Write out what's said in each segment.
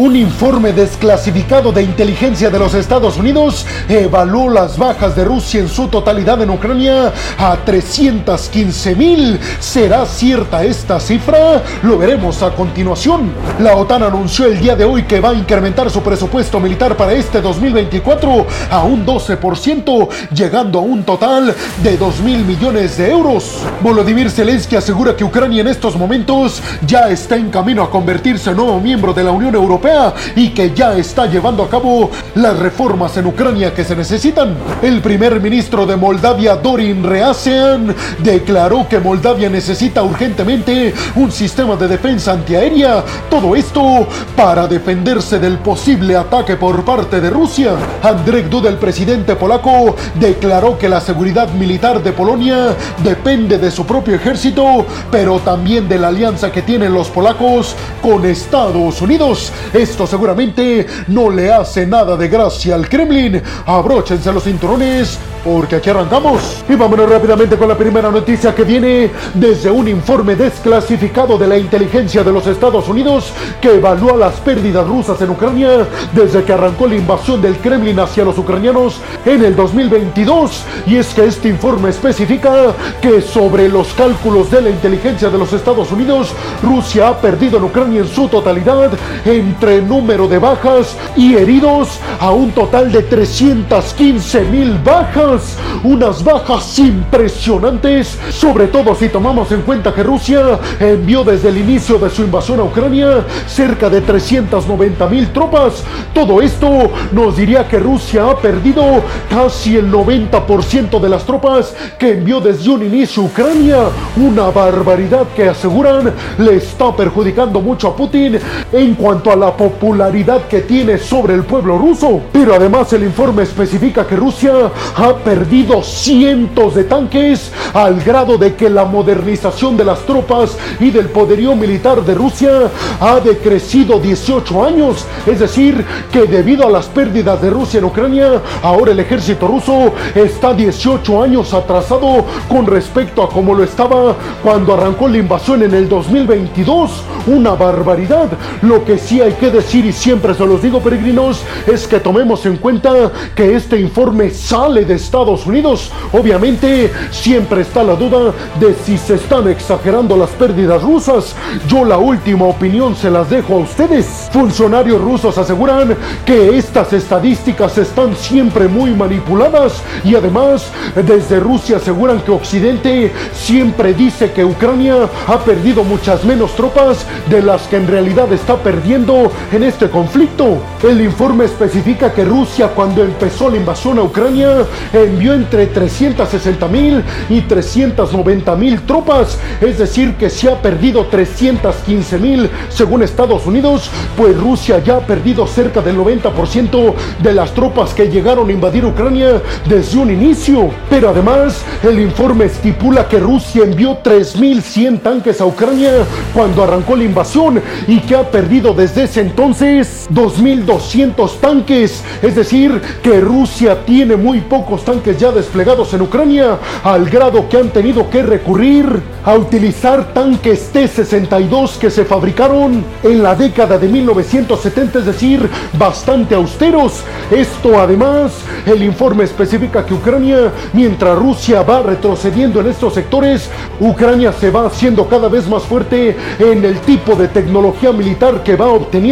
Un informe desclasificado de inteligencia de los Estados Unidos evaluó las bajas de Rusia en su totalidad en Ucrania a 315 mil. ¿Será cierta esta cifra? Lo veremos a continuación. La OTAN anunció el día de hoy que va a incrementar su presupuesto militar para este 2024 a un 12%, llegando a un total de 2 mil millones de euros. Volodymyr Zelensky asegura que Ucrania en estos momentos ya está en camino a convertirse en nuevo miembro de la Unión Europea y que ya está llevando a cabo las reformas en Ucrania que se necesitan. El primer ministro de Moldavia, Dorin Reasean, declaró que Moldavia necesita urgentemente un sistema de defensa antiaérea. Todo esto para defenderse del posible ataque por parte de Rusia. Andrzej Duda, el presidente polaco, declaró que la seguridad militar de Polonia depende de su propio ejército, pero también de la alianza que tienen los polacos con Estados Unidos. Esto seguramente no le hace nada de gracia al Kremlin. Abróchense los cinturones porque aquí arrancamos. Y vámonos rápidamente con la primera noticia que viene desde un informe desclasificado de la inteligencia de los Estados Unidos que evalúa las pérdidas rusas en Ucrania desde que arrancó la invasión del Kremlin hacia los ucranianos en el 2022. Y es que este informe especifica que sobre los cálculos de la inteligencia de los Estados Unidos, Rusia ha perdido en Ucrania en su totalidad entre número de bajas y heridos a un total de 315 mil bajas unas bajas impresionantes, sobre todo si tomamos en cuenta que Rusia envió desde el inicio de su invasión a Ucrania cerca de 390 mil tropas. Todo esto nos diría que Rusia ha perdido casi el 90% de las tropas que envió desde un inicio Ucrania. Una barbaridad que aseguran le está perjudicando mucho a Putin en cuanto a la popularidad que tiene sobre el pueblo ruso. Pero además el informe especifica que Rusia ha perdido cientos de tanques al grado de que la modernización de las tropas y del poderío militar de Rusia ha decrecido 18 años. Es decir, que debido a las pérdidas de Rusia en Ucrania, ahora el ejército ruso está 18 años atrasado con respecto a como lo estaba cuando arrancó la invasión en el 2022. Una barbaridad. Lo que sí hay que decir, y siempre se los digo peregrinos, es que tomemos en cuenta que este informe sale de Estados Unidos. Obviamente siempre está la duda de si se están exagerando las pérdidas rusas. Yo la última opinión se las dejo a ustedes. Funcionarios rusos aseguran que estas estadísticas están siempre muy manipuladas y además desde Rusia aseguran que Occidente siempre dice que Ucrania ha perdido muchas menos tropas de las que en realidad está perdiendo en este conflicto. El informe especifica que Rusia cuando empezó la invasión a Ucrania envió entre 360 mil y 390 mil tropas, es decir, que se ha perdido 315 mil según Estados Unidos, pues Rusia ya ha perdido cerca del 90% de las tropas que llegaron a invadir Ucrania desde un inicio. Pero además, el informe estipula que Rusia envió 3.100 tanques a Ucrania cuando arrancó la invasión y que ha perdido desde ese entonces 2.200 tanques, es decir, que Rusia tiene muy pocos tanques ya desplegados en Ucrania, al grado que han tenido que recurrir a utilizar tanques T-62 que se fabricaron en la década de 1970, es decir, bastante austeros. Esto además, el informe especifica que Ucrania, mientras Rusia va retrocediendo en estos sectores, Ucrania se va haciendo cada vez más fuerte en el tipo de tecnología militar que va obteniendo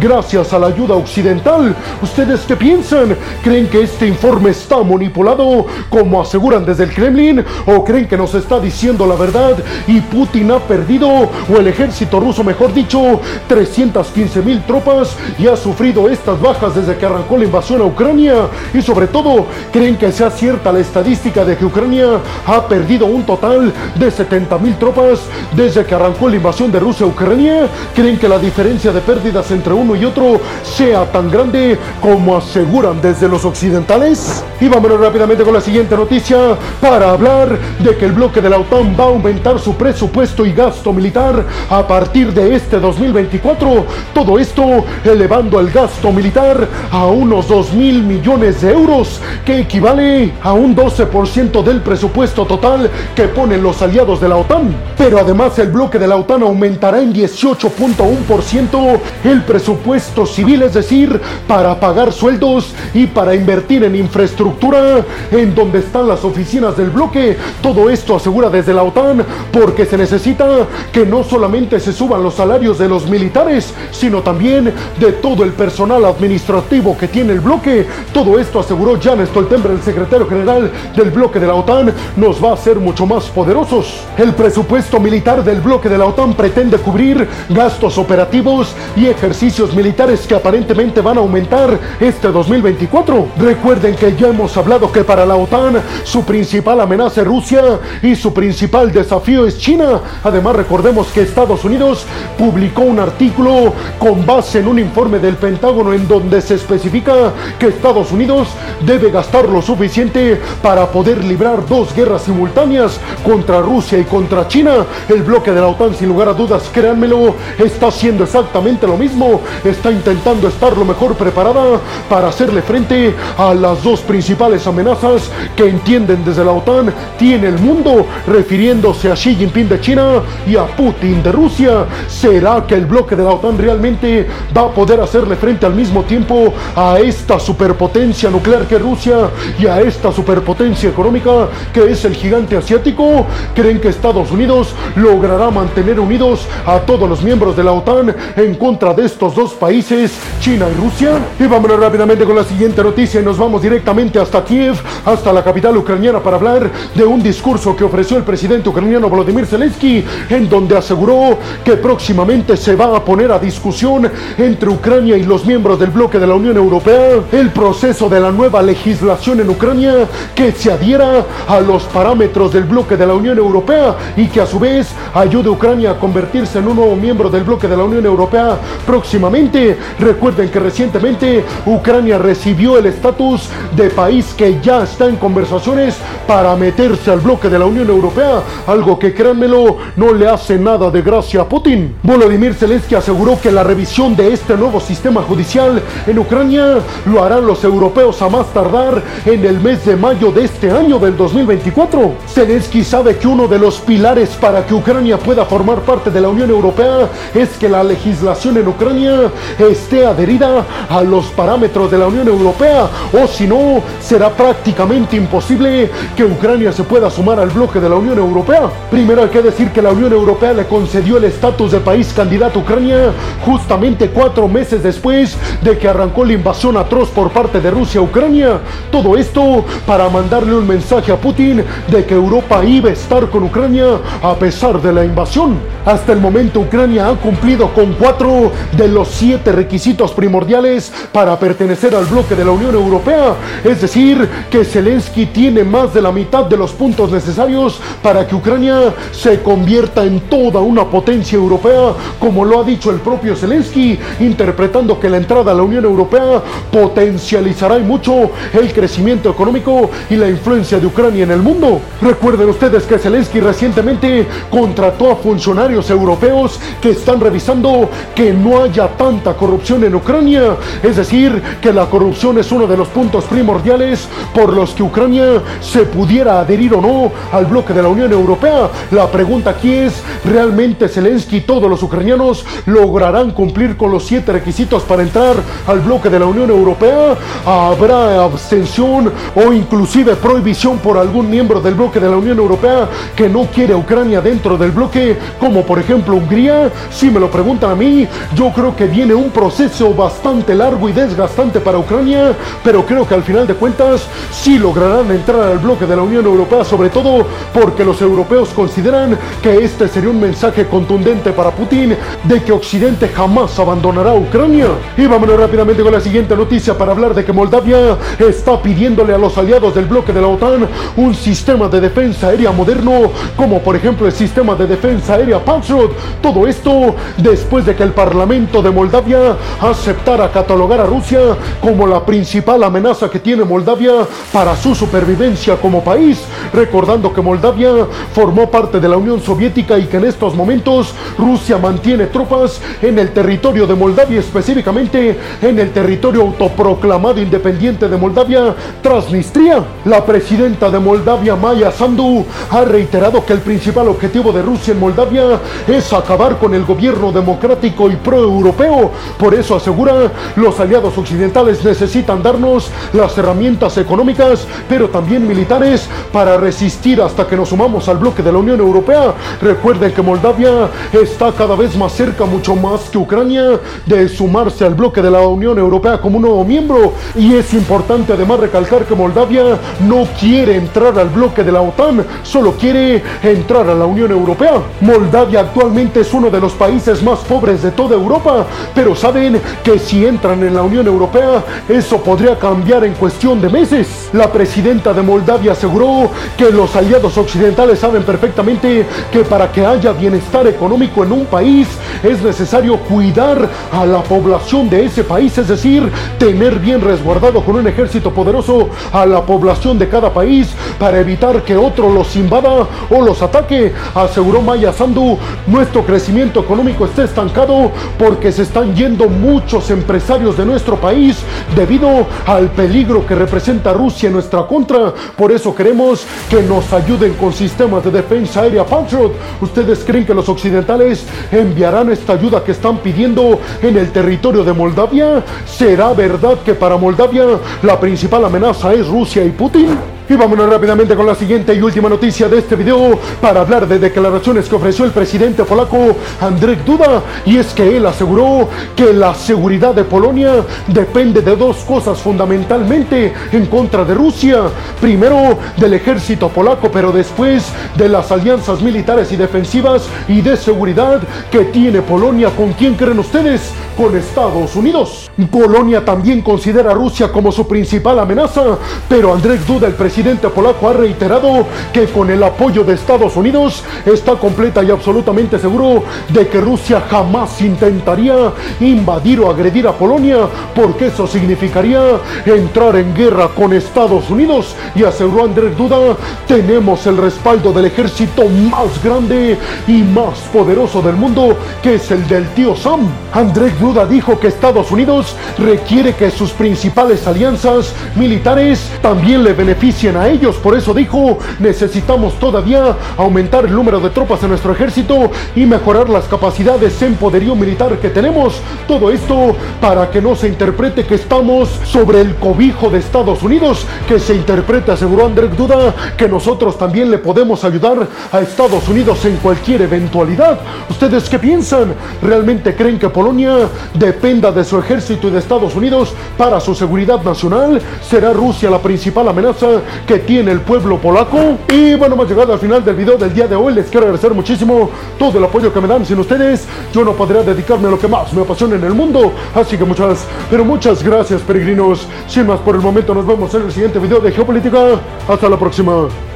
gracias a la ayuda occidental. ¿Ustedes qué piensan? ¿Creen que este informe está manipulado como aseguran desde el Kremlin? ¿O creen que nos está diciendo la verdad y Putin ha perdido, o el ejército ruso, mejor dicho, 315 mil tropas y ha sufrido estas bajas desde que arrancó la invasión a Ucrania? Y sobre todo, ¿creen que sea cierta la estadística de que Ucrania ha perdido un total de 70 mil tropas desde que arrancó la invasión de Rusia a Ucrania? ¿Creen que la diferencia de pérdidas entre uno y otro sea tan grande como aseguran desde los occidentales? Y vámonos rápidamente con la siguiente noticia para hablar de que el bloque de la OTAN va a aumentar su presupuesto y gasto militar a partir de este 2024. Todo esto elevando el gasto militar a unos 2 mil millones de euros, que equivale a un 12% del presupuesto total que ponen los aliados de la OTAN. Pero además el bloque de la OTAN aumentará en 18.1% el presupuesto civil, es decir, para pagar sueldos y para invertir en infraestructura en donde están las oficinas del bloque. Todo esto asegura desde la OTAN porque se necesita que no solamente se suban los salarios de los militares, sino también de todo el personal administrativo que tiene el bloque. Todo esto aseguró Jan Stoltenberg, el secretario general del bloque de la OTAN, nos va a hacer mucho más poderosos. El presupuesto militar del bloque de la OTAN pretende cubrir gastos operativos y ejercicios militares que aparentemente van a aumentar este 2024. Recuerden que ya hemos hablado que para la OTAN su principal amenaza es Rusia y su principal desafío es China. Además recordemos que Estados Unidos publicó un artículo con base en un informe del Pentágono en donde se especifica que Estados Unidos debe gastar lo suficiente para poder librar dos guerras simultáneas contra Rusia y contra China. El bloque de la OTAN, sin lugar a dudas, créanmelo, está haciendo exactamente lo mismo. Está intentando estar lo mejor preparada para hacerle frente a las dos principales amenazas que entienden desde la OTAN tiene el mundo, refiriéndose a Xi Jinping de China y a Putin de Rusia. ¿Será que el bloque de la OTAN realmente va a poder hacerle frente al mismo tiempo a esta superpotencia nuclear que Rusia y a esta superpotencia económica que es el gigante asiático? ¿Creen que Estados Unidos logrará mantener unidos a todos los miembros de la OTAN en contra de estos dos países, China y Rusia? Y vámonos rápidamente con la siguiente noticia y nos vamos directamente hasta Kiev, hasta la capital ucraniana para hablar de un discurso que ofreció el presidente ucraniano Volodymyr Zelensky, en donde aseguró que próximamente se va a poner a discusión entre Ucrania y los miembros del bloque de la Unión Europea el proceso de la nueva legislación en Ucrania que se adhiera a los parámetros del bloque de la Unión Europea y que a su vez ayude a Ucrania a convertirse en un nuevo miembro del bloque de la Unión Europea próximamente. Recuerden que recientemente Ucrania recibió el estatus de país que ya está en conversaciones para meterse al bloque de la Unión Europea, algo que créanmelo no le hace nada de gracia a Putin. Volodymyr Zelensky aseguró que la revisión de este nuevo sistema judicial en Ucrania lo harán los europeos a más tardar en el mes de mayo de este año del 2024. Zelensky sabe que uno de los pilares para que Ucrania pueda formar parte de la Unión Europea es que la legislación en Ucrania esté adherida a los parámetros de la Unión Europea o si no será prácticamente imposible que Ucrania se pueda sumar al bloque de la Unión Europea. Primero hay que decir que la Unión Europea le concedió el estatus de país candidato a Ucrania justamente cuatro meses después de que arrancó la invasión atroz por parte de Rusia a Ucrania. Todo esto para mandarle un mensaje a Putin de que Europa iba a estar con Ucrania a pesar de la invasión. Hasta el momento Ucrania ha cumplido con cuatro de los siete requisitos primordiales para pertenecer al bloque de la Unión Europea. Es decir, que Zelensky tiene más de la mitad de los puntos necesarios para que Ucrania se convierta en toda una potencia europea, como lo ha dicho el propio Zelensky, interpretando que la entrada a la Unión Europea potencializará y mucho el crecimiento económico y la influencia de Ucrania en el mundo. Recuerden ustedes que Zelensky recientemente contrató a funcionarios europeos que están revisando que no haya tanta corrupción en Ucrania. Es decir, que la corrupción es uno de los puntos primordiales por los que Ucrania se pudiera adherir o no al bloque de la Unión Europea. La pregunta aquí es, ¿realmente Zelensky y todos los ucranianos lograrán cumplir con los siete requisitos para entrar al bloque de la Unión Europea? ¿Habrá abstención o inclusive prohibición por algún miembro del bloque de la Unión Europea que no quiere a Ucrania dentro del bloque, como por ejemplo Hungría? Si me lo preguntan a mí, yo creo que viene un proceso bastante largo y desgastante para Ucrania, pero creo que al final de cuentas sí lograrán entrar al bloque de la Unión Europea, sobre todo porque los europeos consideran que este sería un mensaje contundente para Putin de que Occidente jamás abandonará Ucrania. Y vámonos rápidamente con la siguiente noticia para hablar de que Moldavia está pidiéndole a los aliados del bloque de la OTAN un sistema de defensa aérea moderno, como por ejemplo el sistema de defensa aérea Patriot. Todo esto después de que el Parlamento de Moldavia aceptara catalogar a Rusia como la principal amenaza que tiene Moldavia para su supervivencia como país, recordando que Moldavia formó parte de la Unión Soviética y que en estos momentos Rusia mantiene tropas en el territorio de Moldavia, específicamente en el territorio autoproclamado independiente de Moldavia, Transnistria. La presidenta de Moldavia, Maya Sandu ha reiterado que el principal objetivo de Rusia en Moldavia es acabar con el gobierno democrático y pro-europeo. Por eso asegura, los aliados occidentales necesitan darnos las herramientas económicas, pero también militares, para resistir hasta que nos sumamos al bloque de la Unión Europea. Recuerden que Moldavia está cada vez más cerca, mucho más que Ucrania, de sumarse al bloque de la Unión Europea como un nuevo miembro. Y es importante además recalcar que Moldavia no quiere entrar al bloque de la OTAN, solo quiere entrar a la Unión Europea. Moldavia actualmente es uno de los países más pobres de toda Europa, pero saben que si entran en la Unión Europea, eso podría cambiar en cuestión de meses. La presidenta de Moldavia aseguró que los aliados occidentales saben perfectamente que para que haya bienestar económico en un país es necesario cuidar a la población de ese país, es decir, tener bien resguardado con un ejército poderoso a la población de cada país para evitar que otro los invada o los ataque, aseguró Maya Sandu. Nuestro crecimiento económico está estancado porque se están yendo muchos empresarios de nuestro país debido al peligro que representa Rusia en nuestra contra. Por eso queremos que nos ayuden con sistemas de defensa aérea Patriot. ¿Ustedes creen que los occidentales enviarán esta ayuda que están pidiendo en el territorio de Moldavia? ¿Será verdad que para Moldavia la principal amenaza es Rusia y Putin? Y vámonos rápidamente con la siguiente y última noticia de este video para hablar de declaraciones que ofreció el presidente polaco Andrzej Duda. Y es que él aseguró que la seguridad de Polonia depende de dos cosas fundamentalmente en contra de Rusia. Primero del ejército polaco, pero después de las alianzas militares y defensivas y de seguridad que tiene Polonia. ¿Con quién creen ustedes? Con Estados Unidos. Polonia también considera a Rusia como su principal amenaza, pero Andrzej Duda, el presidente polaco ha reiterado que con el apoyo de Estados Unidos está completa y absolutamente seguro de que Rusia jamás intentaría invadir o agredir a Polonia, porque eso significaría entrar en guerra con Estados Unidos. Y aseguró Andrés Duda, tenemos el respaldo del ejército más grande y más poderoso del mundo, que es el del tío Sam. Andrés Duda dijo que Estados Unidos requiere que sus principales alianzas militares también le beneficien a ellos. Por eso dijo, necesitamos todavía aumentar el número de tropas en nuestro ejército y mejorar las capacidades en poderío militar que tenemos. Todo esto para que no se interprete que estamos sobre el cobijo de Estados Unidos, que se interprete, aseguró Andrés Duda, que nosotros también le podemos ayudar a Estados Unidos en cualquier eventualidad. ¿Ustedes qué piensan? ¿Realmente creen que Polonia dependa de su ejército y de Estados Unidos para su seguridad nacional? ¿Será Rusia la principal amenaza que tiene el pueblo polaco. Y bueno, hemos llegado al final del video del día de hoy. Les quiero agradecer muchísimo todo el apoyo que me dan. Sin ustedes, yo no podría dedicarme a lo que más me apasiona en el mundo. Así que muchas, pero muchas gracias, peregrinos. Sin más por el momento, nos vemos en el siguiente video de Geopolítica. Hasta la próxima.